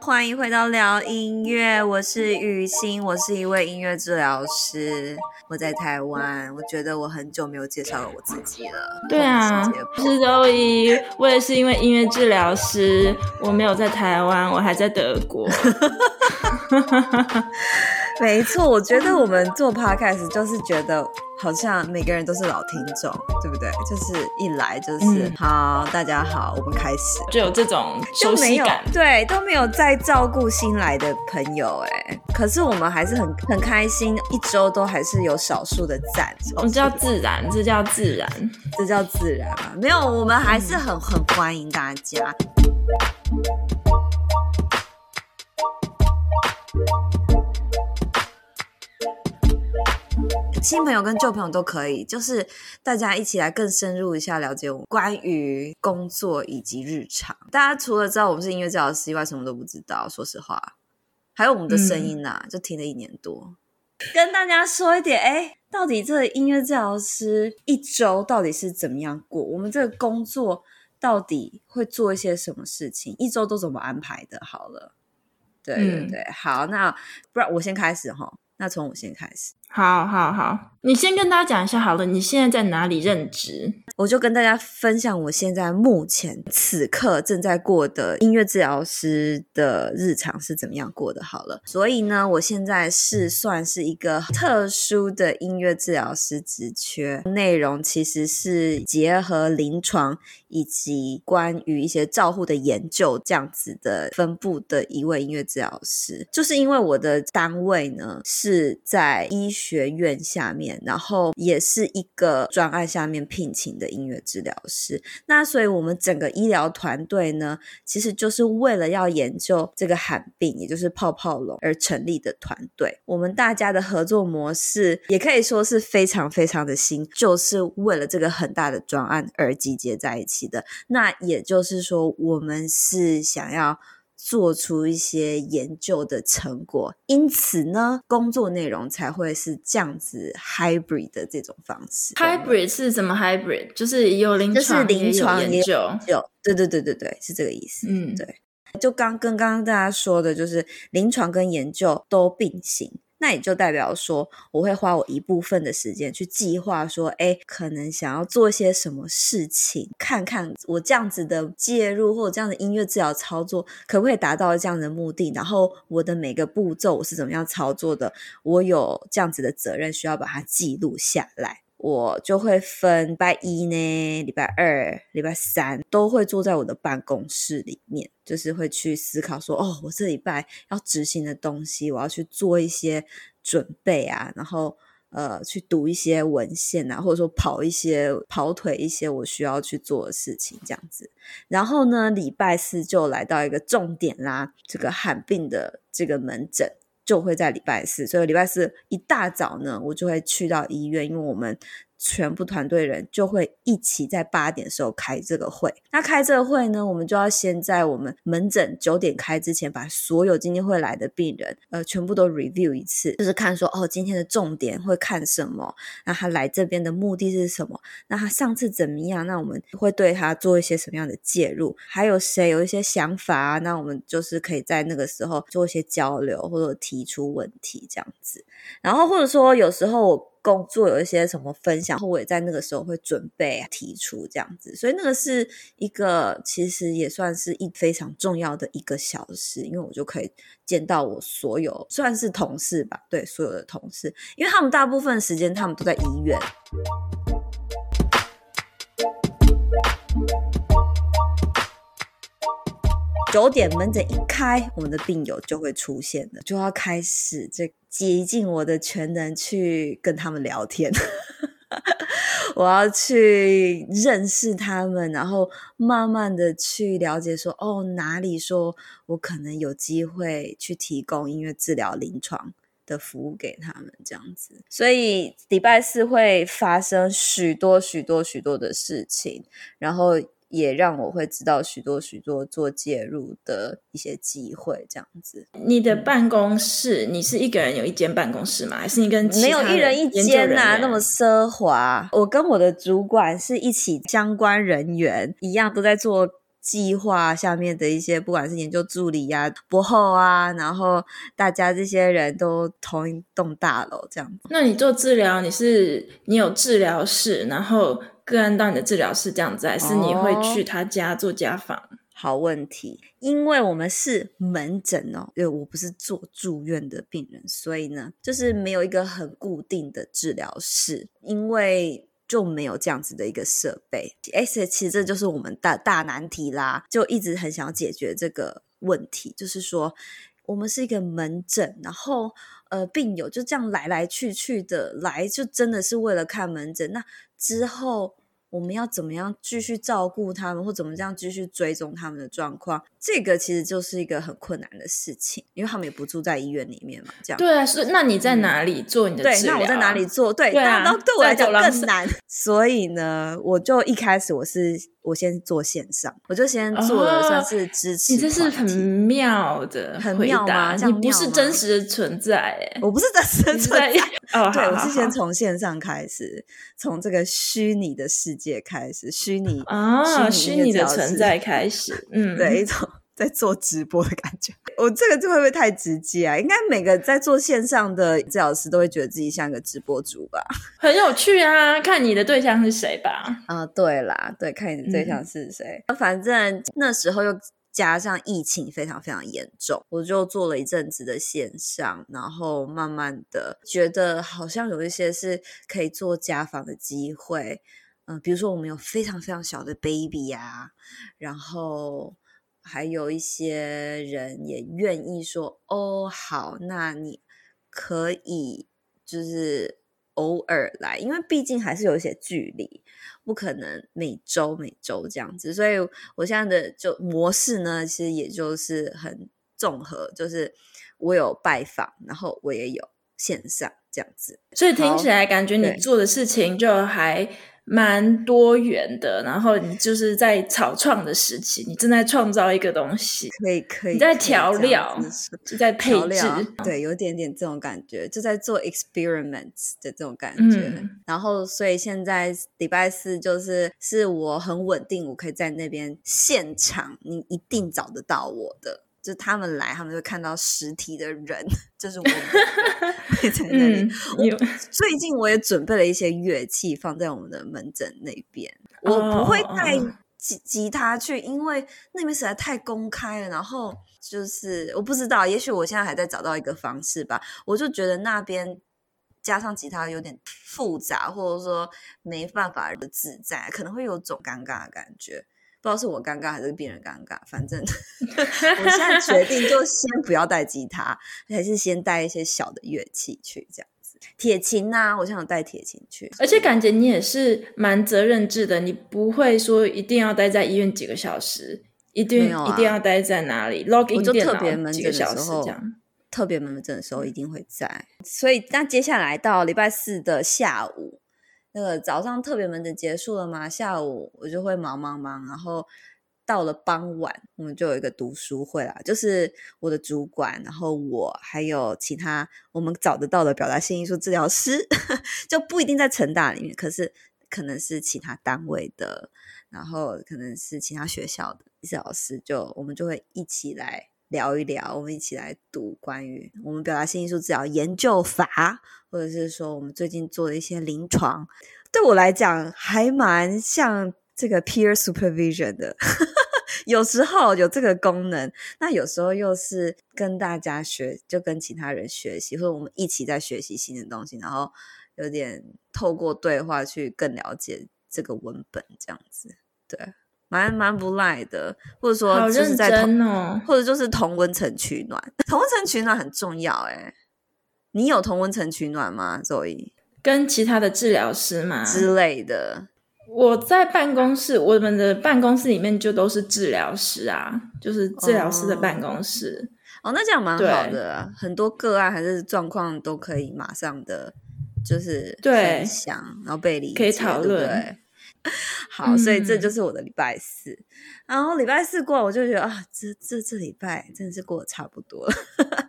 欢迎回到聊音乐，我是雨欣，我是一位音乐治疗师，我在台湾。我觉得我很久没有介绍我自己了。对啊，我是周一，我也是因为音乐治疗师，我没有在台湾，我还在德国。没错，我觉得我们做 podcast 就是觉得。好像每个人都是老听众，对不对？就是一来就是、嗯、好，大家好，我们开始，就有这种熟悉感，对，都没有在照顾新来的朋友，哎，可是我们还是很很开心，一周都还是有少数的赞，我们叫自然，这叫自然，这叫自然啊，没有，我们还是很很欢迎大家。新朋友跟旧朋友都可以，就是大家一起来更深入一下了解我们关于工作以及日常。大家除了知道我们是音乐治疗师以外，什么都不知道。说实话，还有我们的声音呐、啊，嗯、就听了一年多。跟大家说一点，哎，到底这个音乐治疗师一周到底是怎么样过？我们这个工作到底会做一些什么事情？一周都怎么安排的？好了，对对对，嗯、好，那不然我先开始哈。那从我先开始。好，好，好，你先跟大家讲一下好了。你现在在哪里任职？我就跟大家分享我现在目前此刻正在过的音乐治疗师的日常是怎么样过的。好了，所以呢，我现在是算是一个特殊的音乐治疗师职缺，内容其实是结合临床以及关于一些照护的研究这样子的分布的一位音乐治疗师。就是因为我的单位呢是在医。学院下面，然后也是一个专案下面聘请的音乐治疗师。那所以，我们整个医疗团队呢，其实就是为了要研究这个罕病，也就是泡泡龙而成立的团队。我们大家的合作模式也可以说是非常非常的新，就是为了这个很大的专案而集结在一起的。那也就是说，我们是想要。做出一些研究的成果，因此呢，工作内容才会是这样子 hybrid 的这种方式。hybrid 是什么 hybrid？就是有临床，就是临床研究，有，对对对对对，是这个意思。嗯，对，就刚跟刚刚大家说的，就是临床跟研究都并行。那也就代表说，我会花我一部分的时间去计划，说，哎，可能想要做些什么事情，看看我这样子的介入或者这样的音乐治疗操作，可不可以达到这样的目的？然后我的每个步骤我是怎么样操作的？我有这样子的责任，需要把它记录下来。我就会分礼拜一呢，礼拜二、礼拜三都会坐在我的办公室里面，就是会去思考说，哦，我这礼拜要执行的东西，我要去做一些准备啊，然后呃，去读一些文献啊，或者说跑一些跑腿一些我需要去做的事情，这样子。然后呢，礼拜四就来到一个重点啦，这个罕病的这个门诊。就会在礼拜四，所以礼拜四一大早呢，我就会去到医院，因为我们。全部团队人就会一起在八点的时候开这个会。那开这个会呢，我们就要先在我们门诊九点开之前，把所有今天会来的病人，呃，全部都 review 一次，就是看说，哦，今天的重点会看什么？那他来这边的目的是什么？那他上次怎么样？那我们会对他做一些什么样的介入？还有谁有一些想法啊？那我们就是可以在那个时候做一些交流，或者提出问题这样子。然后或者说有时候我。工作有一些什么分享，后我也在那个时候会准备提出这样子，所以那个是一个其实也算是一非常重要的一个小时，因为我就可以见到我所有算是同事吧，对，所有的同事，因为他们大部分时间他们都在医院。九点门诊一开，我们的病友就会出现了，就要开始这竭尽我的全能去跟他们聊天。我要去认识他们，然后慢慢的去了解说，哦，哪里说我可能有机会去提供音乐治疗临床的服务给他们，这样子。所以礼拜四会发生许多许多许多的事情，然后。也让我会知道许多许多做介入的一些机会，这样子。你的办公室，你是一个人有一间办公室吗？还是你跟没有一人一间呐、啊？那么奢华。我跟我的主管是一起相关人员一样，都在做计划下面的一些，不管是研究助理呀、啊、博后啊，然后大家这些人都同一栋大楼这样子。那你做治疗，你是你有治疗室，然后。个案到你的治疗室这样子，还是你会去他家做家访？哦，好问题，因为我们是门诊哦，因为我不是做住院的病人，所以呢，就是没有一个很固定的治疗室，因为就没有这样子的一个设备。哎，其实这就是我们大大难题啦，就一直很想要解决这个问题，就是说我们是一个门诊，然后呃，病友就这样来来去去的来，就真的是为了看门诊那。之后我们要怎么样继续照顾他们，或怎么这样继续追踪他们的状况？这个其实就是一个很困难的事情，因为他们也不住在医院里面嘛。这样对啊，是那你在哪里做你的治疗？对，那我在哪里做？对，对啊，那对我来讲更难。所以呢，我就一开始我是。我先做线上，我就先做了算是支持、哦。你这是很妙的，很妙吗？你不是真实的存在，哎，我不是真实的存在。哦，对，好我是先从线上开始，从这个虚拟的世界开始，虚拟啊，虚拟，虚拟的存在开始，嗯，对，一种。在做直播的感觉，我这个就会不会太直接啊？应该每个在做线上的治疗师都会觉得自己像个直播主吧？很有趣啊！看你的对象是谁吧？啊，对啦，对，看你的对象是谁。嗯、反正那时候又加上疫情非常非常严重，我就做了一阵子的线上，然后慢慢的觉得好像有一些是可以做家访的机会。嗯、呃，比如说我们有非常非常小的 baby 啊，然后。还有一些人也愿意说哦，好，那你可以就是偶尔来，因为毕竟还是有一些距离，不可能每周每周这样子。所以我现在的就模式呢，其实也就是很综合，就是我有拜访，然后我也有线上这样子。所以听起来感觉你做的事情就还。蛮多元的，然后你就是在草创的时期，你正在创造一个东西，可以可以，你在调料，就在配置，对，有点点这种感觉，就在做 experiments 的这种感觉。嗯、然后，所以现在礼拜四就是是我很稳定，我可以在那边现场，你一定找得到我的。就他们来，他们就看到实体的人，就是我们会在那里。嗯、最近我也准备了一些乐器放在我们的门诊那边。我不会带吉吉他去，因为那边实在太公开了。然后就是我不知道，也许我现在还在找到一个方式吧。我就觉得那边加上吉他有点复杂，或者说没办法的自在，可能会有种尴尬的感觉。不知道是我尴尬还是病人尴尬，反正 我现在决定就先不要带吉他，还是先带一些小的乐器去这样子。铁琴呐、啊，我想带铁琴去。而且感觉你也是蛮责任制的，你不会说一定要待在医院几个小时，一定、啊、一定要待在哪里？log in 我就特别门诊的时候，特别门诊的时候一定会在。所以那接下来到礼拜四的下午。那个早上特别门诊结束了嘛，下午我就会忙忙忙，然后到了傍晚，我们就有一个读书会啦，就是我的主管，然后我还有其他我们找得到的表达性艺术治疗师，就不一定在成大里面，可是可能是其他单位的，然后可能是其他学校的治疗师，就我们就会一起来。聊一聊，我们一起来读关于我们表达性艺术治疗研究法，或者是说我们最近做的一些临床，对我来讲还蛮像这个 peer supervision 的，有时候有这个功能，那有时候又是跟大家学，就跟其他人学习，或者我们一起在学习新的东西，然后有点透过对话去更了解这个文本，这样子，对。蛮蛮不赖的，或者说就是在同，哦、或者就是同温层取暖，同温层取暖很重要哎。你有同温层取暖吗？Zoe 跟其他的治疗师嘛之类的？我在办公室，我们的办公室里面就都是治疗师啊，就是治疗师的办公室。哦，哦，那这样蛮好的，啊，很多个案还是状况都可以马上的就是分享，然后被理解，可以讨论。对 好，所以这就是我的礼拜四。嗯、然后礼拜四过，我就觉得啊，这这这礼拜真的是过得差不多了。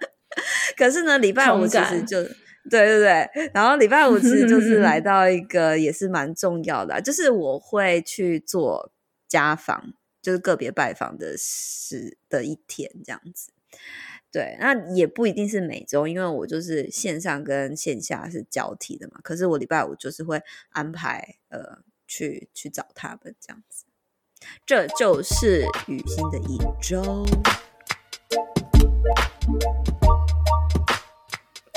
可是呢，礼拜五其实就对对对，然后礼拜五其实就 是来到一个也是蛮重要的，就是我会去做家访，就是个别拜访的时的一天这样子。对，那也不一定是每周，因为我就是线上跟线下是交替的嘛。可是我礼拜五就是会安排呃去去找他们这样子。这就是雨欣的一周。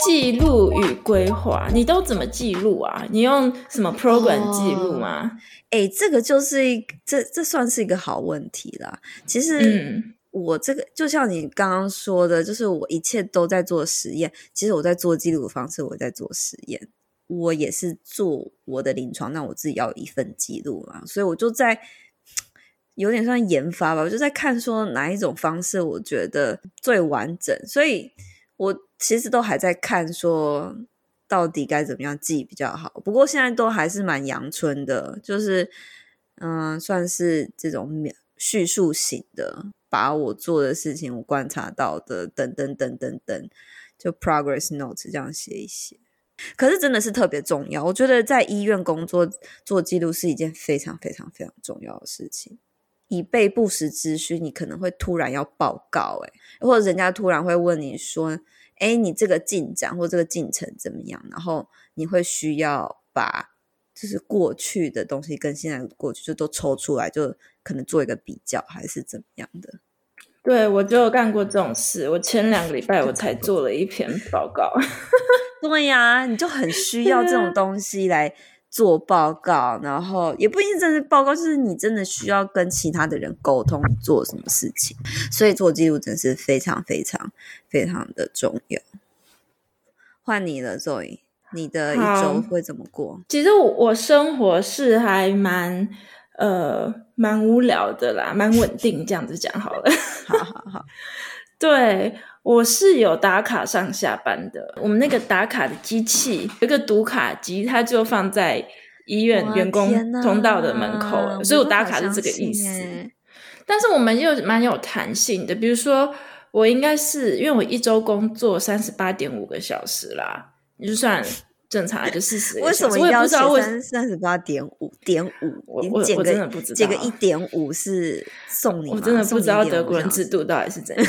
记录与规划，你都怎么记录啊？你用什么 program 记录吗？哎、哦，这个就是一这这算是一个好问题啦。其实。嗯我这个就像你刚刚说的，就是我一切都在做实验。其实我在做记录的方式，我在做实验。我也是做我的临床，那我自己要有一份记录嘛。所以我就在有点算研发吧，我就在看说哪一种方式我觉得最完整。所以我其实都还在看说到底该怎么样记比较好。不过现在都还是蛮阳春的，就是嗯、算是这种叙述型的。把我做的事情，我观察到的，等等等等等，就 progress notes 这样写一写。可是真的是特别重要，我觉得在医院工作做记录是一件非常非常非常重要的事情，以备不时之需。你可能会突然要报告，诶，或者人家突然会问你说，诶，你这个进展或这个进程怎么样？然后你会需要把就是过去的东西跟现在过去就都抽出来，就。可能做一个比较还是怎么样的？对，我就干过这种事。我前两个礼拜我才做了一篇报告。对呀，你就很需要这种 东西来做报告，然后也不一定真的是报告，就是你真的需要跟其他的人沟通做什么事情，所以做记录真是非常非常非常的重要。换你了，Zoe，你的一周会怎么过？其实我我生活是还蛮。呃，蛮无聊的啦，蛮稳定，这样子讲好了。好好好，对，我是有打卡上下班的。我们那个打卡的机器有一个读卡机，它就放在医院员工通道的门口，所以我打卡是这个意思。但是我们又蛮有弹性的，比如说我应该是因为我一周工作三十八点五个小时啦，你就算。正常就四十，为什么要写三三十八点五点五？我我我真的不知道，这个一点五是送你？我真的不知道德国人制度到底是怎 样，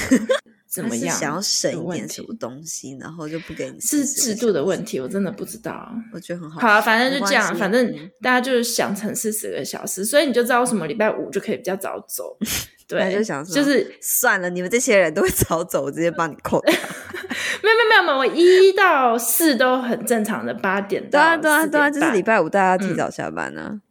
怎么样？想要省一点什么东西，然后就不给你是制度的问题，我真的不知道。我觉得很好，好，啊反正就这样，反正大家就是想成四十个小时，所以你就知道为什么礼拜五就可以比较早走。对，就想说，就是算了，你们这些人都会早走，我直接帮你扣掉。没有没有没有，我一到四都很正常的八点到。对啊对啊对啊，就是礼拜五大家提早下班呢、啊嗯。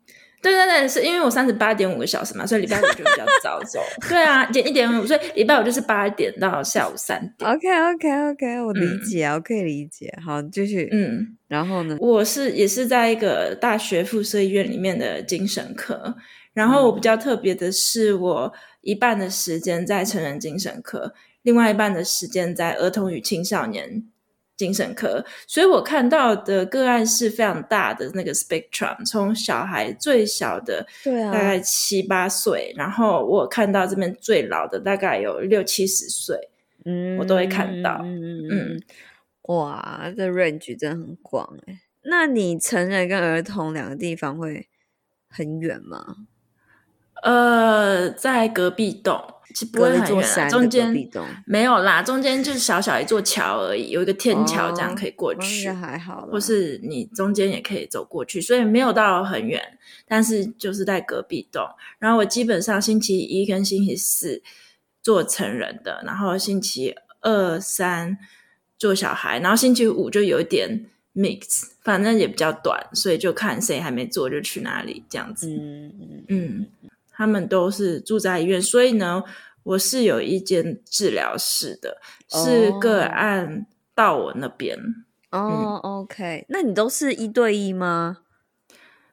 对对对，是因为我三十八点五个小时嘛，所以礼拜五就比较早走。对啊，减一点五，所以礼拜五就是八点到下午三点。OK OK OK，我理解啊，嗯、我可以理解。好，继续。嗯，然后呢？我是也是在一个大学附设医院里面的精神科，然后我比较特别的是我。一半的时间在成人精神科，另外一半的时间在儿童与青少年精神科，所以我看到的个案是非常大的那个 spectrum，从小孩最小的，对啊，大概七八岁，然后我看到这边最老的大概有六七十岁，嗯，我都会看到，嗯嗯，哇，这 range 真的很广哎。那你成人跟儿童两个地方会很远吗？呃，在隔壁栋，其实不会很远啊，中间没有啦，中间就是小小一座桥而已，有一个天桥，这样可以过去，哦、还好，或是你中间也可以走过去，所以没有到很远，但是就是在隔壁栋。然后我基本上星期一跟星期四做成人的，然后星期二三做小孩，然后星期五就有一点 mix，反正也比较短，所以就看谁还没做就去哪里这样子，嗯嗯。嗯他们都是住在医院，所以呢，我是有一间治疗室的，是个案到我那边。哦、嗯 oh,，OK，那你都是一对一吗？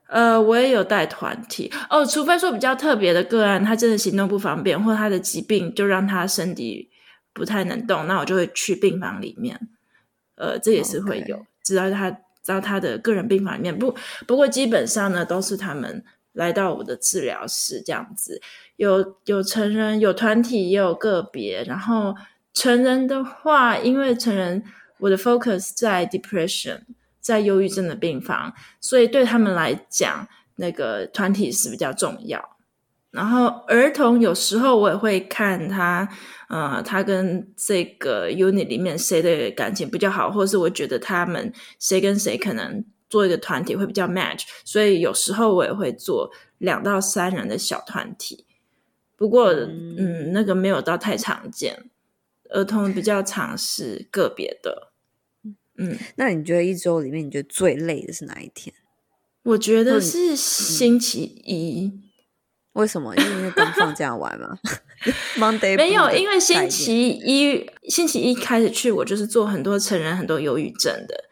呃，我也有带团体哦，除非说比较特别的个案，他真的行动不方便，或者他的疾病就让他身体不太能动，那我就会去病房里面。呃，这也是会有，知道.他知道他的个人病房里面不，不过基本上呢，都是他们。来到我的治疗室，这样子有有成人，有团体，也有个别。然后成人的话，因为成人我的 focus 在 depression，在忧郁症的病房，所以对他们来讲，那个团体是比较重要。然后儿童有时候我也会看他，呃，他跟这个 unit 里面谁的感情比较好，或是我觉得他们谁跟谁可能。做一个团体会比较 match，所以有时候我也会做两到三人的小团体。不过，嗯，嗯，那个没有到太常见。儿童比较常是个别的。嗯，那你觉得一周里面你觉得最累的是哪一天？我觉得是星期一。嗯、为什么？因为刚放假完嘛。Monday 没有，因为星期一星期一开始去，我就是做很多成人很多忧郁症的。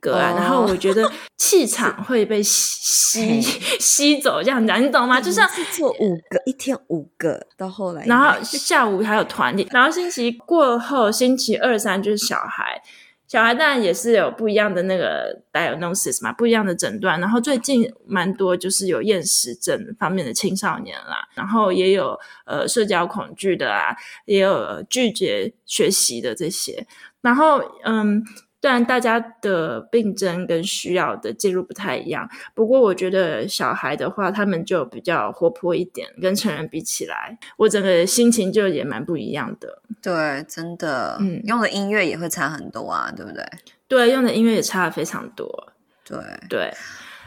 个案，然后我觉得 气场会被吸吸 吸走，这样讲你懂吗？就像是做五个一天五个，到后来，然后下午还有团体，然后星期过后，星期二三就是小孩，小孩当然也是有不一样的那个 diagnosis 嘛，不一样的诊断。然后最近蛮多就是有厌食症方面的青少年啦，然后也有呃社交恐惧的啊，也有拒绝学习的这些，然后嗯。虽然大家的病症跟需要的介入不太一样，不过我觉得小孩的话，他们就比较活泼一点，跟成人比起来，我整个心情就也蛮不一样的。对，真的，嗯，用的音乐也会差很多啊，对不对？对，用的音乐也差非常多。对对，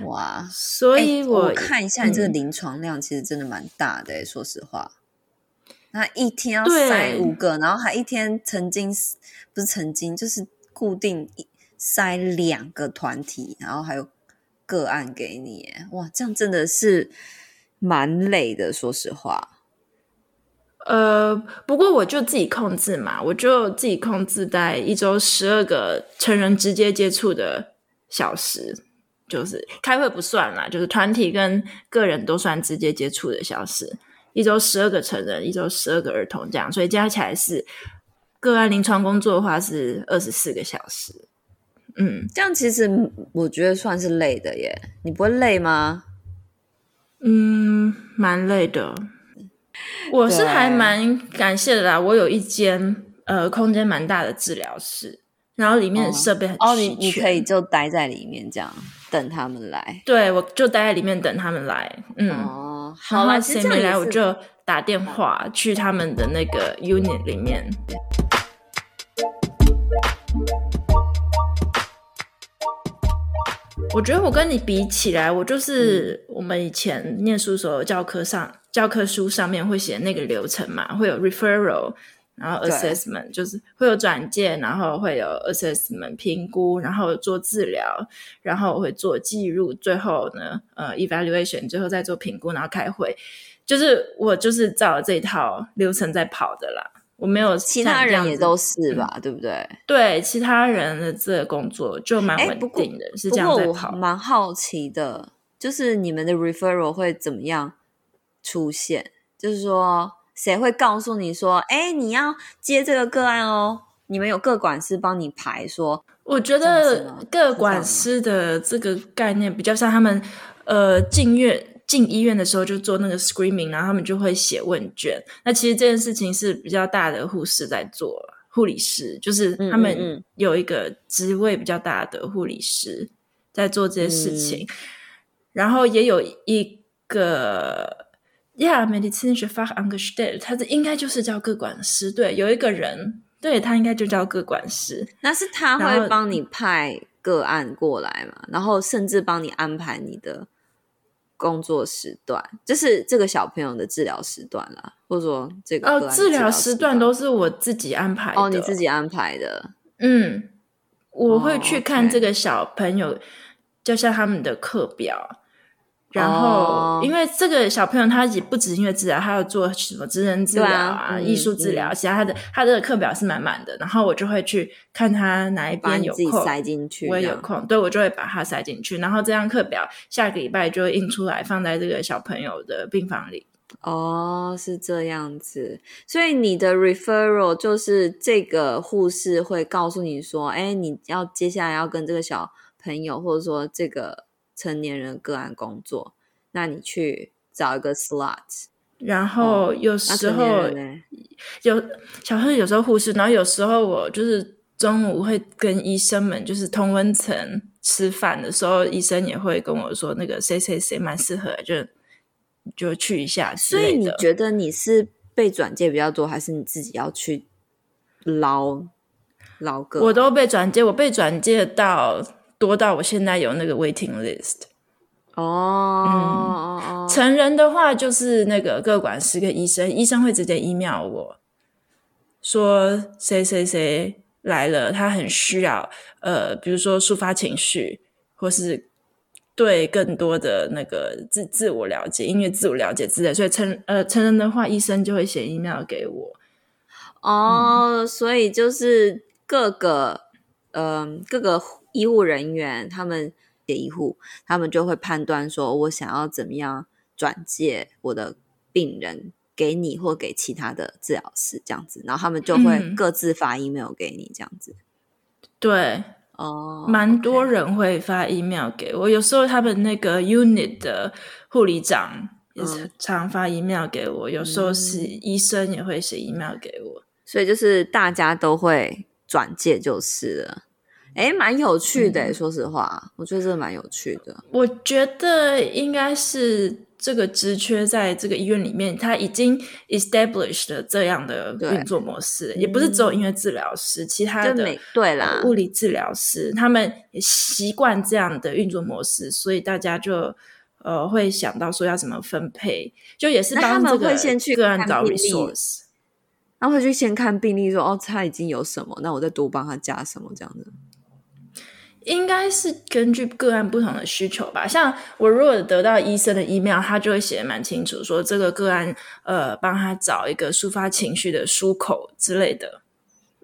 哇，所以我，我看一下你这个临床量，其实真的蛮大的，嗯，说实话。那一天要塞五个，然后还一天曾经不是曾经就是。固定塞两个团体，然后还有个案给你，哇，这样真的是蛮累的，说实话。呃，不过我就自己控制嘛，我就自己控制在一周十二个成人直接接触的小时，就是开会不算啦，就是团体跟个人都算直接接触的小时，一周十二个成人，一周十二个儿童，这样，所以加起来是。个案临床工作的话是二十四个小时，嗯，这样其实我觉得算是累的耶。你不会累吗？嗯，蛮累的。我是还蛮感谢的啦，我有一间呃空间蛮大的治疗室，然后里面的设备很齐全。哦，你你可以就待在里面这样等他们来。对，我就待在里面等他们来。嗯，哦，好啦，谁没来我就打电话去他们的那个 unit 里面。我觉得我跟你比起来，我就是我们以前念书时候教科上教科书上面会写那个流程嘛，会有 referral，然后 assessment，就是会有转介，然后会有 assessment 评估，然后做治疗，然后会做记录，最后呢，呃，evaluation，最后再做评估，然后开会，就是我就是照这一套流程在跑的啦。我没有，其他人也都是吧，嗯、对不对？对，其他人的这个工作就蛮稳定的，是这样在跑。我蛮好奇的，就是你们的 referral 会怎么样出现？就是说，谁会告诉你说，哎，你要接这个个案哦？你们有个管师帮你排说？我觉得个管师的这个概念比较像他们呃进院。进医院的时候就做那个 screaming，然后他们就会写问卷。那其实这件事情是比较大的护士在做，护理师就是他们有一个职位比较大的护理师在做这些事情。嗯、然后也有一个，Yeah, medizinische Fachangestellte，他这应该就是叫个管师。对，有一个人，对，他应该就叫个管师。那是他会帮你派个案过来嘛？然后甚至帮你安排你的。工作时段就是这个小朋友的治疗时段啦，或者说这个哦，治疗时段都是我自己安排的哦，你自己安排的，嗯，我会去看这个小朋友，就像他们的课表。然后，oh. 因为这个小朋友他也不止音乐治疗，他要做什么职能治疗啊、啊艺术治疗，其他他的他的课表是满满的。然后我就会去看他哪一边有空，塞进去。我也有空，对，我就会把它塞进去。然后这张课表下个礼拜就会印出来，放在这个小朋友的病房里。哦，oh, 是这样子。所以你的 referral 就是这个护士会告诉你说，哎，你要接下来要跟这个小朋友，或者说这个。成年人个案工作，那你去找一个 slot，然后有时候、哦、有小时候有时候护士，然后有时候我就是中午会跟医生们就是同温层吃饭的时候，医生也会跟我说那个谁谁谁蛮适合，就就去一下。所以你觉得你是被转介比较多，还是你自己要去捞捞个？我都被转介，我被转介到多到我现在有那个 waiting list。哦，嗯，成人的话就是那个各管师跟医生，医生会直接 email 我说谁谁谁来了，他很需要呃，比如说抒发情绪，或是对更多的那个自自我了解、音乐自我了解之类，所以成呃成人的话，医生就会写 email 给我。哦，嗯，所以就是各个嗯，呃，各个医护人员他们。医护他们就会判断说，我想要怎么样转介我的病人给你或给其他的治疗师这样子，然后他们就会各自发 email 给你这样子。嗯、对，哦，蛮多人会发 email 给我，有时候他们那个 unit 的护理长也是常发 email 给我，嗯、有时候是医生也会写 email 给我，所以就是大家都会转介就是了。诶，蛮有趣的，嗯，说实话，我觉得这蛮有趣的。我觉得应该是这个职缺在这个医院里面，他已经 established 了这样的运作模式，也不是只有音乐治疗师，嗯，其他的对啦，物理治疗师他们也习惯这样的运作模式，所以大家就呃会想到说要怎么分配，就也是帮这个会先去个案找 resource，然后会去先看病例说，说哦他已经有什么，那我再多帮他加什么这样子。应该是根据个案不同的需求吧。像我如果得到医生的 email，他就会写的蛮清楚，说这个个案呃，帮他找一个抒发情绪的出口之类的。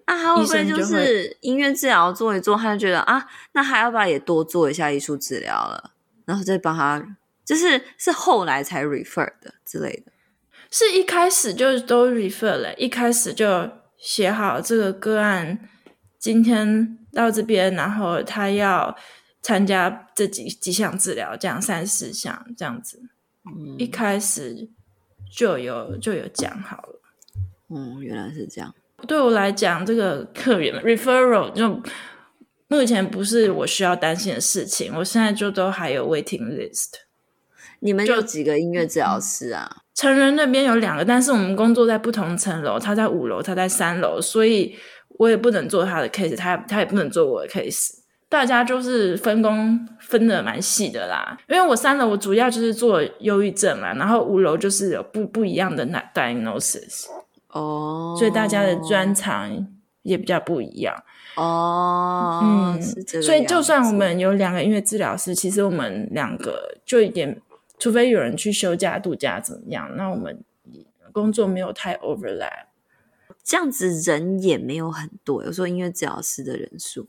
啊，他会不会就是音乐治疗做一做，他就觉得啊，那还要不要也多做一下艺术治疗了？然后再帮他，就是是后来才 refer 的之类的。是一开始就都 refer 了，一开始就写好这个个案今天。到这边，然后他要参加这几几项治疗，这样三四项这样子，嗯，一开始就有就有讲好了。嗯，原来是这样。对我来讲，这个客源 referral 就目前不是我需要担心的事情。我现在就都还有 waiting list。你们就几个音乐治疗师啊？成人那边有两个，但是我们工作在不同层楼，他在五楼，他在三楼，所以。我也不能做他的 case，他他也不能做我的 case，大家就是分工分的蛮细的啦。因为我三楼我主要就是做忧郁症嘛，然后五楼就是有不不一样的 diagnosis 哦，所以大家的专长也比较不一样哦。嗯，是这个样。所以就算我们有两个音乐治疗师，其实我们两个就一点，除非有人去休假度假怎么样，那我们工作没有太 overlap。这样子人也没有很多，有时候音乐治疗师的人数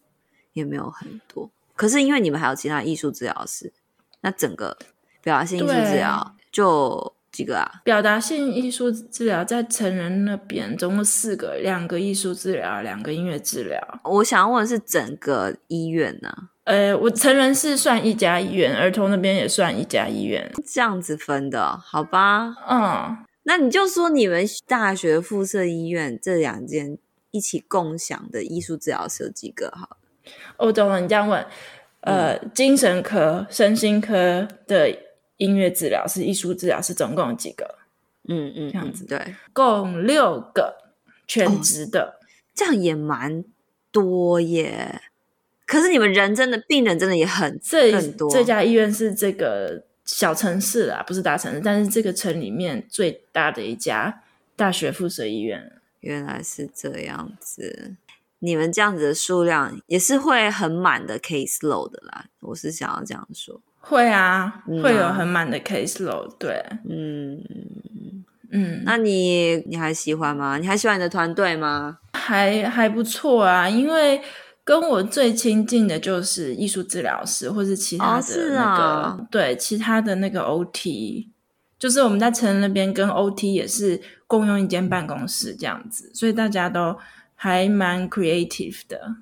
也没有很多。可是因为你们还有其他艺术治疗师，那整个表达性艺术治疗就几个啊？表达性艺术治疗在成人那边总共四个，两个艺术治疗，两个音乐治疗。我想要问的是整个医院呢？呃，我成人是算一家医院，儿童那边也算一家医院，这样子分的，好吧？嗯。那你就说你们大学附设医院这两间一起共享的艺术治疗师有几个？好了，我懂了。你这样问，呃，嗯、精神科、身心科的音乐治疗师、艺术治疗师总共有几个？嗯嗯，这样子对，共六个全职的，哦，这样也蛮多耶。可是你们人真的病人真的也很这很多，这家医院是这个。小城市啊，不是大城市，但是这个城里面最大的一家大学附设医院。原来是这样子，你们这样子的数量也是会很满的 case load 的啦。我是想要这样说，会啊，嗯、会有很满的 case load。对，嗯嗯，那你你还喜欢吗？你还喜欢你的团队吗？还还不错啊，因为。跟我最亲近的就是艺术治疗师，或是其他的那个，对，其他的那个 OT，就是我们在成人那边跟 OT 也是共用一间办公室这样子，所以大家都还蛮 creative 的。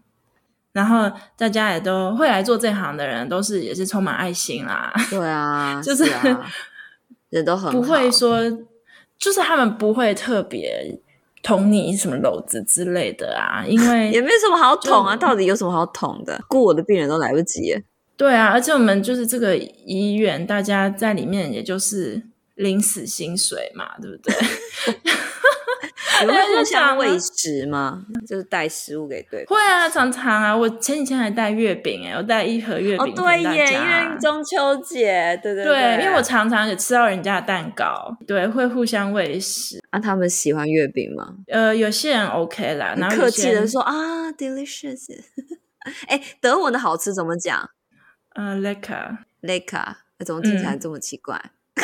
然后大家也都会来做这行的人，都是也是充满爱心啦。对啊，就是，是啊，人都很好，不会说，就是他们不会特别捅你什么篓子之类的啊，因为 也没什么好捅啊，到底有什么好捅的？雇我的病人都来不及。对啊，而且我们就是这个医院，大家在里面也就是领死薪水嘛，对不对？你会互相喂食吗？就是带食物给对方。会啊，常常啊。我前几天还带月饼哎，我带一盒月饼。哦，对耶，因为中秋节，对对对。对，因为我常常也吃到人家的蛋糕，对，会互相喂食。啊，他们喜欢月饼吗？呃，有些人 OK 啦，然后客气的说啊，delicious。哎，德文的好吃怎么讲？呃，lecker，lecker，怎么听起来这么奇怪？你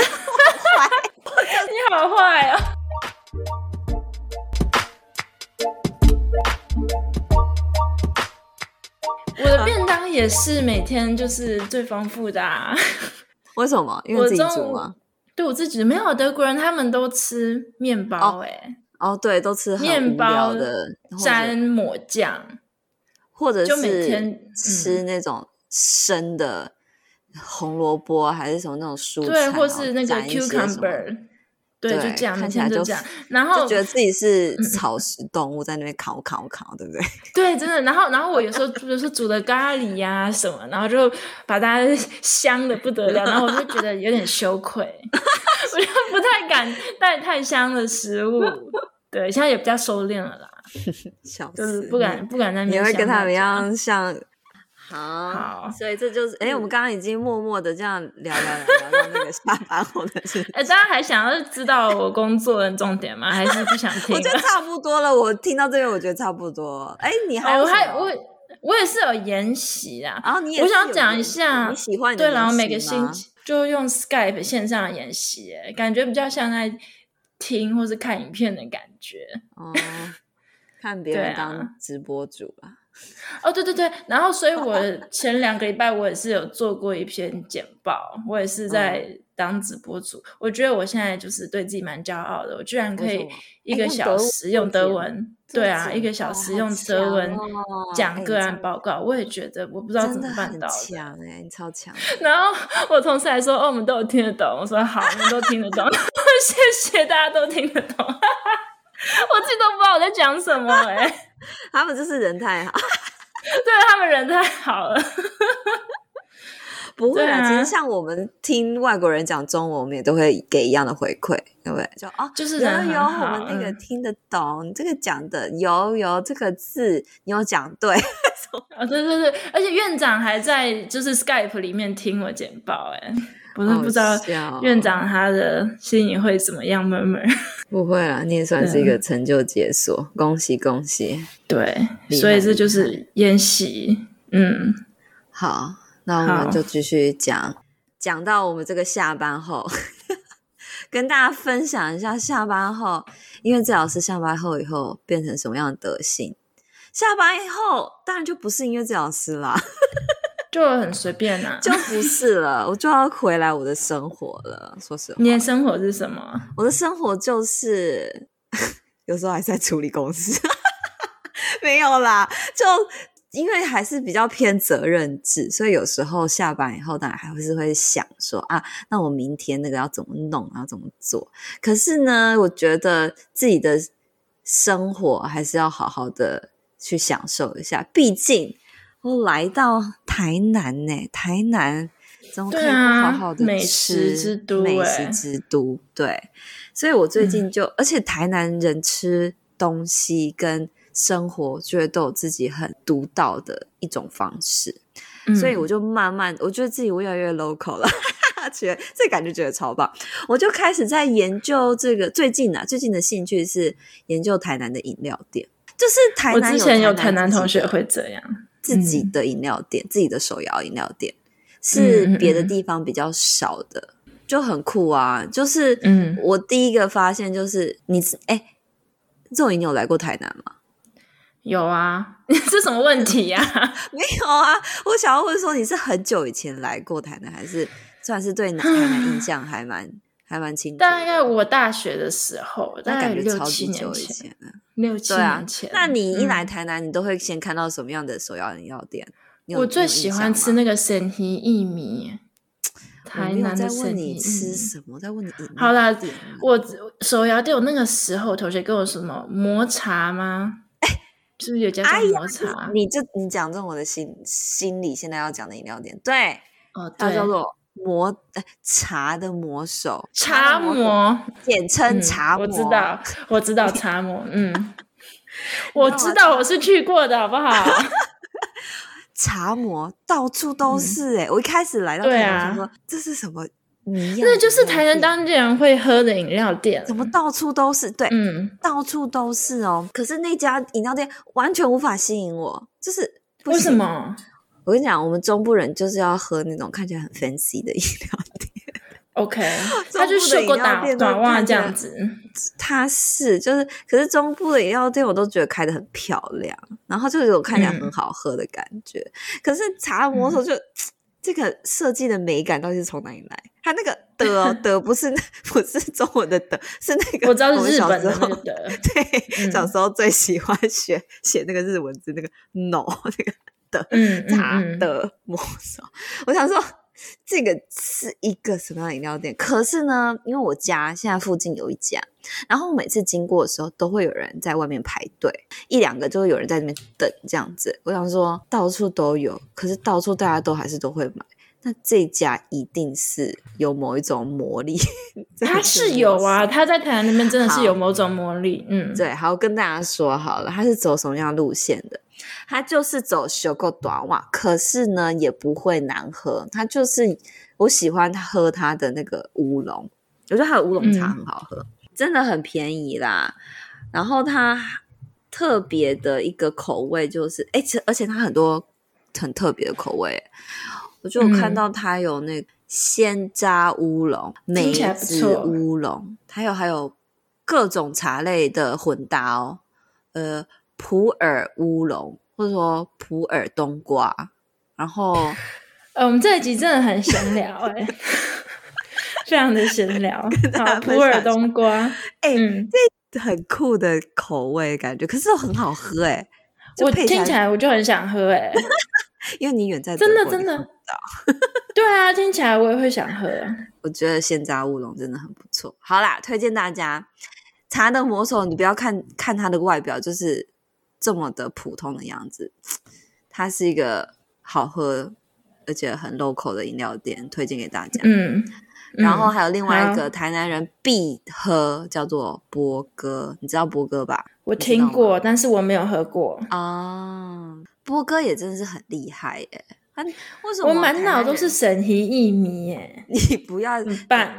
好坏哦。我的便当也是每天就是最丰富的啊！为什么？因为自己煮吗？对我自己没有德国人，他们都吃面包哎、欸哦，哦，对，都吃面包的沾抹酱，或者是就每天吃那种生的红萝卜，还是什么那种蔬菜，对，或是那个 cucumber。对，就这样，看起来就这样，然后就觉得自己是草食动物，在那边烤烤烤，对不对？对，真的。然后，然后我有时候比如说煮的咖喱呀、啊、什么，然后就把大家香的不得了，然后我就觉得有点羞愧，我就不太敢带太香的食物。对，现在也比较收敛了啦，笑死就是不敢不敢在那边。你会跟他们一样像。好，好，所以这就是哎、欸，我们刚刚已经默默的这样聊聊聊聊到那个下班后的事。哎、欸，大家还想要知道我工作的重点吗？还是不想听？我觉得差不多了。我听到这边，我觉得差不多。哎、欸，你还、哦、我还我我也是有研习啊。然后你也我想讲一下，你喜欢你对，然后每个星期就用 Skype 线上研习，哎，感觉比较像在听或是看影片的感觉。哦，看别人当直播主吧。哦，对对对，然后所以，我前两个礼拜我也是有做过一篇简报，我也是在当直播主。嗯、我觉得我现在就是对自己蛮骄傲的，我居然可以一个小时用德文，对啊，一个小时用德文讲个案报告，欸、我也觉得我不知道怎么办到的。强哎，你超强！然后我同事还说，哦，我们都有听得懂。我说好，我们都听得懂。谢谢大家都听得懂。我自己都不知道我在讲什么哎、欸，他们就是人太好，对，他们人太好了，不会啊。其实像我们听外国人讲中文，我们也都会给一样的回馈，对不对？就哦，就是人有有我们那个听得懂，嗯、你这个讲的有有这个字，你有讲对 啊，对对对，而且院长还在就是 Skype 里面听我简报、欸，哎。我都不知道院长他的心里会怎么样闷闷。不会啦，你也算是一个成就解锁，恭喜恭喜！对，所以这就是研习。嗯，好，那我们就继续讲，讲到我们这个下班后，跟大家分享一下下班后，因为治疗师下班后以后变成什么样的德性？下班以后当然就不是音乐治疗师啦。就很随便呐、啊，就不是了，我就要回来我的生活了。说实话，你的生活是什么？我的生活就是 有时候还是在处理公司，没有啦。就因为还是比较偏责任制，所以有时候下班以后，当然还是会想说啊，那我明天那个要怎么弄，要怎么做？可是呢，我觉得自己的生活还是要好好的去享受一下，毕竟。我来到台南呢，台南怎么可以不好好的吃？美食之都，美食之都，对。所以我最近就，嗯、而且台南人吃东西跟生活，觉得都有自己很独到的一种方式。嗯、所以我就慢慢，我觉得自己越来越 local 了，觉得这感觉觉得超棒。我就开始在研究这个，最近啊，最近的兴趣是研究台南的饮料店，就是台南。我之前有台南同学会这样。自己的饮料店，嗯、自己的手摇饮料店是别的地方比较少的，就很酷啊！就是，嗯，我第一个发现就是你，哎、欸，肉颖，你有来过台南吗？有啊，这什么问题呀、啊？没有啊，我想要问说，你是很久以前来过台南，还是算是对台南印象还蛮还蛮清楚？大概我大学的时候，大概六七年前，六七年前。那你一来台南，嗯、你都会先看到什么样的手摇饮料店？我最喜欢吃那个神奇薏米。台南的问你吃什么？在问你饮料。好啦，我手摇店，我那个时候同学跟我说什么抹茶吗？是不是有加上抹茶？哎、你就你讲中我的心心里现在要讲的饮料店，对，哦，它叫做魔茶的魔手，茶魔，简称茶魔、嗯。我知道，我知道茶魔，嗯，我知道我是去过的，好不好？茶魔到处都是哎、欸嗯！我一开始来到台南，我说这是什么？那就是台南当地人会喝的饮料店。怎么到处都是？对，嗯，到处都是哦。可是那家饮料店完全无法吸引我，就是为什么？我跟你讲，我们中部人就是要喝那种看起来很 fancy 的饮料店。OK，他就说过打短袜这样子，他是就是，可是中部的饮料店我都觉得开的很漂亮，然后就是有看起来很好喝的感觉。嗯、可是茶魔手就、嗯、这个设计的美感到底是从哪里来？他那个的、哦、的 不是不是中文的的，是那个我知道是日本的那个的。对、嗯，小时候最喜欢学写那个日文字，那个 no 那个的，嗯，茶的魔手、嗯嗯。我想说。这个是一个什么样的饮料店？可是呢，因为我家现在附近有一家，然后我每次经过的时候，都会有人在外面排队，一两个就会有人在那边等这样子。我想说，到处都有，可是到处大家都还是都会买。那这家一定是有某一种魔力，它是有啊，它在台南那边真的是有某种魔力。嗯，对，好，跟大家说好了，它是走什么样路线的？它就是走修够短袜，可是呢也不会难喝。它就是我喜欢喝它的那个乌龙，我觉得它的乌龙茶很好喝，嗯，真的很便宜啦。然后它特别的一个口味就是，哎，而且它很多很特别的口味。我就有看到它有那个鲜榨乌龙、梅子乌龙，还有还有各种茶类的混搭哦，呃。普洱乌龙，或者说普洱冬瓜，然后，呃，我们这一集真的很闲聊哎、欸，非常的闲聊。好，普洱冬瓜，哎、欸嗯，这很酷的口味感觉，可是很好喝哎、欸。我听起来我就很想喝哎、欸，因为你远在真的真的，对啊，听起来我也会想喝。我觉得鲜榨乌龙真的很不错。好啦，推荐大家茶的魔手，你不要看看它的外表，就是。这么的普通的样子，它是一个好喝而且很 local 的饮料店，推荐给大家。嗯，然后还有另外一个台南人必喝，叫做波哥，你知道波哥吧？我听过，但是我没有喝过啊。波哥也真的是很厉害耶！啊，为什么我满脑都是神奇薏米耶？你不要办。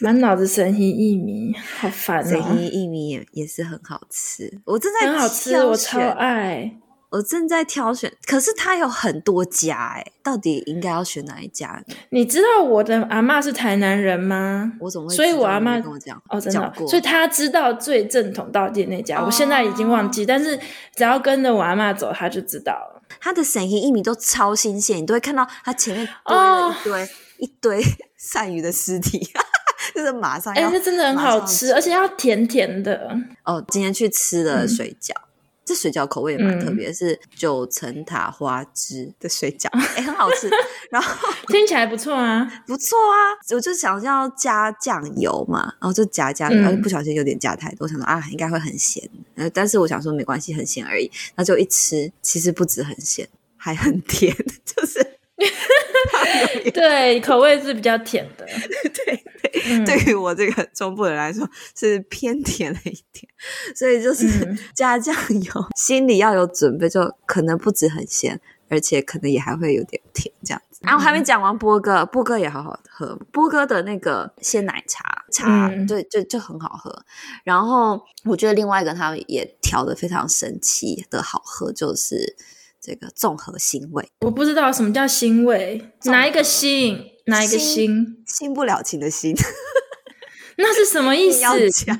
满脑子神奇薏米，好烦哦！神奇薏米也也是很好吃，我正在很好吃，我超爱。我正在挑选，可是它有很多家哎，到底应该要选哪一家？你知道我的阿妈是台南人吗？我怎么会？所以我阿妈跟我讲哦，真的，所以他知道最正统到底那家，哦。我现在已经忘记，但是只要跟着我阿妈走，他就知道了。他的神奇薏米都超新鲜，你都会看到他前面堆了一堆，哦，一堆 鳝鱼的尸体。就是马上要，哎、欸，这真的很好吃，而且要甜甜的。哦，今天去吃了水饺，嗯、这水饺口味也蛮特别，嗯、是九层塔花枝的水饺，哎、欸，很好吃。然后 听起来不错啊，不错啊。我就想要加酱油嘛，然后就加加，然后不小心有点加太多，我想说啊，应该会很咸。但是我想说没关系，很咸而已。那就一吃，其实不止很咸，还很甜，就是。对，口味是比较甜的。对对、嗯，对于我这个中部人来说是偏甜了一点，所以就是 加酱油，嗯、心里要有准备，就可能不止很咸，而且可能也还会有点甜这样子。然后还没讲完波哥，波哥也好好喝，波哥的那个鲜奶茶茶，对，就就很好喝。然后我觉得另外一个他们也调的非常神奇的好喝，就是。这个综合腥味，我不知道什么叫腥味，哪一个腥，哪一个腥，腥？不了情的腥，那是什么意思？要讲，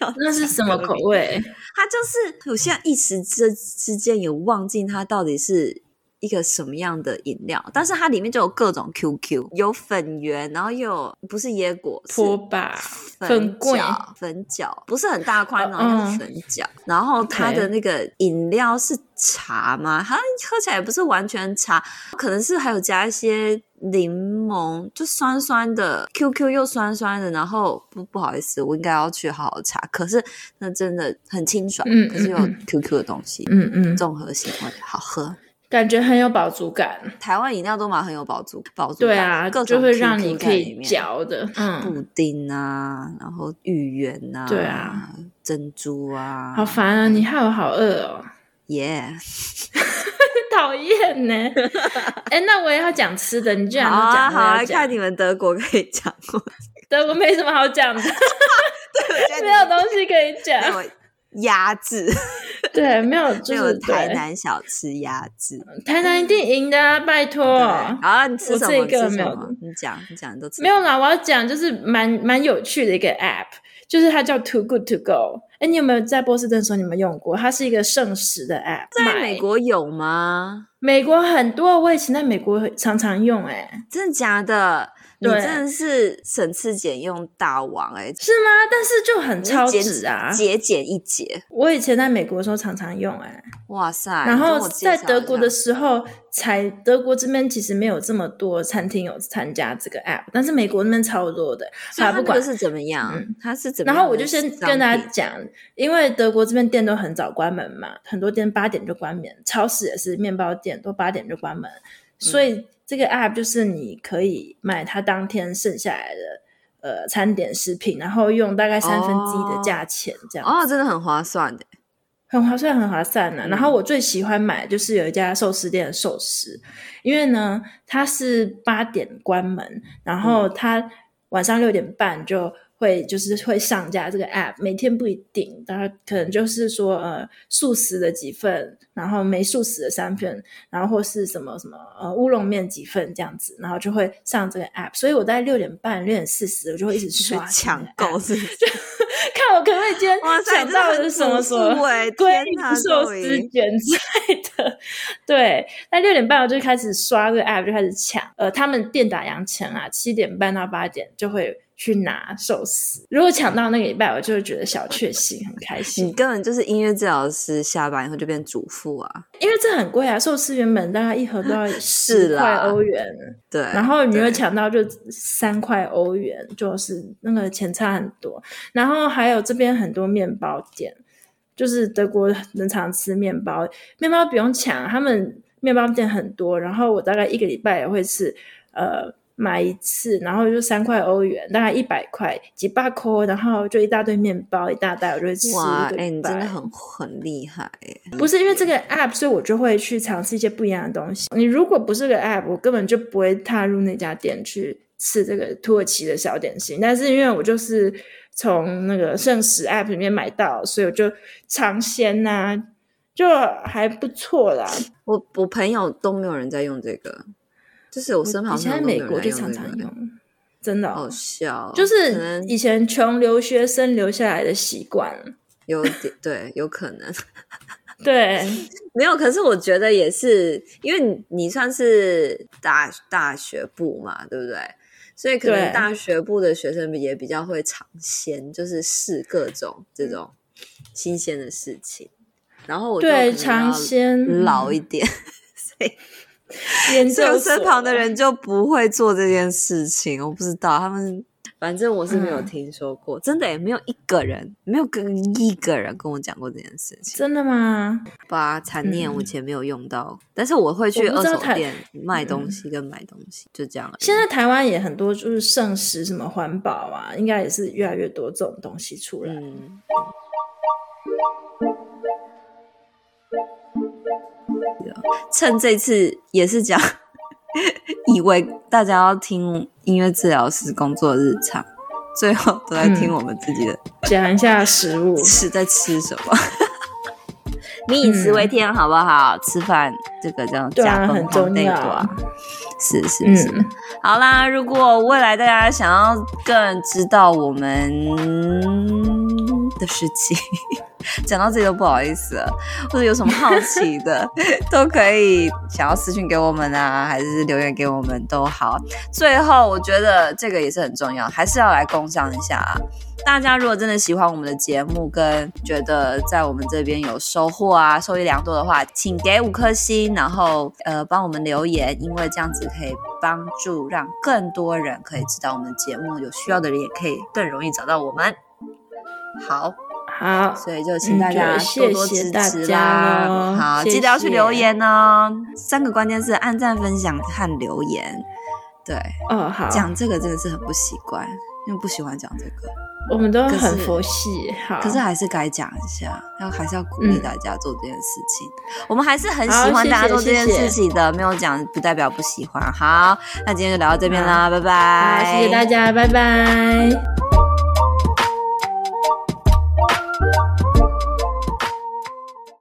要那是什么口味？它就是，我现在一时之之间也忘记它到底是一个什么样的饮料，但是它里面就有各种 QQ，有粉圆，然后又有不是椰果，拖把粉角，粉角不是很大块，那种是粉角，嗯、然后它的那个饮料是茶吗？它喝起来也不是完全茶，可能是还有加一些柠檬，就酸酸的 QQ 又酸酸的，然后不不好意思，我应该要去好好查，可是那真的很清爽，嗯，可是有 QQ 的东西，嗯嗯，综合型味，好喝。感觉很有饱足感，台湾饮料都蛮很有饱足饱足感，对啊，各就会让你可以嚼的，嗯，布丁啊，然后芋圆啊，对啊，珍珠啊，好烦啊！你害我好饿哦，耶，讨厌呢。哎，那我也要讲吃的，你居然都讲，好啊，好啊，看你们德国可以讲，德国没什么好讲的，对，没有东西可以讲。鸭子，对，没有，就是，台南小吃鸭子，台南一定赢的啊，拜托。好，你吃什么？我这个没有，你讲，你讲，你都吃。没有啦，我要讲就是蛮蛮有趣的一个 app，就是它叫 Too Good To Go。哎，你有没有在波士顿的时候你们用过？它是一个剩食的 app，在美国有吗？美国很多，我以前在美国常常用，哎，真的假的？你真的是省吃俭用大王哎、欸，是吗？但是就很超值啊，节俭一节。我以前在美国的时候常常用哎、欸，哇塞！然后在德国的时候，才德国这边其实没有这么多餐厅有参加这个 app，但是美国那边超多的。它不管是怎么样，嗯、它是怎么样？然后我就先跟大家讲，因为德国这边店都很早关门嘛，很多店八点就关门，超市也是，面包店都八点就关门，所以。嗯这个 app 就是你可以买它当天剩下来的呃餐点食品，然后用大概三分之一的价钱这样哦，哦，真的很划算的，很划算，很划算的。嗯、然后我最喜欢买就是有一家寿司店的寿司，因为呢它是八点关门，然后它晚上六点半就。会就是会上架这个 app，每天不一定，大家可能就是说呃素食的几份，然后没素食的三份，然后或是什么什么呃乌龙面几份这样子，然后就会上这个 app。所以我大概六点半、六点四十，我就会一直刷 抢购，是不是？看我可不可以今天抢到的是什么什么龟 寿司卷之类的。对，那六点半我就开始刷这个 app，就开始抢。呃，他们店打烊前啊，七点半到八点就会。去拿寿司，如果抢到那个礼拜，我就会觉得小确幸，很开心。你根本就是音乐治疗师，下班以后就变主妇啊！因为这很贵啊，寿司原本大概一盒都要 十块欧元，对。然后你会抢到就三块欧元，就是那个钱差很多。然后还有这边很多面包店，就是德国人常吃面包，面包不用抢，他们面包店很多。然后我大概一个礼拜也会吃，呃。买一次，然后就三块欧元，大概一百块，几百块，然后就一大堆面包，一大袋，我就会吃。哇，哎、欸，你真的很很厉害。不是因为这个 app，所以我就会去尝试一些不一样的东西。你如果不是个 app，我根本就不会踏入那家店去吃这个土耳其的小点心。但是因为我就是从那个圣食 app 里面买到，所以我就尝鲜呐、啊，就还不错啦。我我朋友都没有人在用这个。就是我身旁以前在美国就常常用，真的、哦、好笑。就是以前穷留学生留下来的习惯，有点对，有可能。对，没有。可是我觉得也是，因为你你算是大大学部嘛，对不对？所以可能大学部的学生也比较会尝鲜，就是试各种这种新鲜的事情。然后我就对尝鲜老一点，嗯、所以。研究身旁的人就不会做这件事情，我不知道他们，反正我是没有听说过，嗯、真的也没有一个人，没有跟一个人跟我讲过这件事情。真的吗？把残念我以前没有用到，嗯、但是我会去二手店卖东西跟买东西，嗯、就这样。现在台湾也很多，就是剩食什么环保啊，应该也是越来越多这种东西出来。嗯趁这次也是讲，以为大家要听音乐治疗师工作日常，最后都在听我们自己的讲、嗯、一下食物，是在吃什么。民以食为天，好不好？嗯、吃饭这个叫加分很重要。是是是，嗯、好啦，如果未来大家想要更知道我们的事情。讲到这里都不好意思了，或者有什么好奇的，都可以想要私信给我们啊，还是留言给我们都好。最后，我觉得这个也是很重要，还是要来工商一下啊。大家如果真的喜欢我们的节目，跟觉得在我们这边有收获啊，受益良多的话，请给五颗星，然后呃帮我们留言，因为这样子可以帮助让更多人可以知道我们的节目，有需要的人也可以更容易找到我们。好。好，所以就请大家多多支持啦。嗯、好谢谢，记得要去留言哦。三个关键字：按赞、分享和留言。对，哦，好。讲这个真的是很不习惯，因为不喜欢讲这个。我们都很佛系，好。可是还是该讲一下，要还是要鼓励大家做这件事情。嗯、我们还是很喜欢大家做这件事情的，没有讲不代表不喜欢。好，那今天就聊到这边啦，拜拜。好，谢谢大家，拜拜。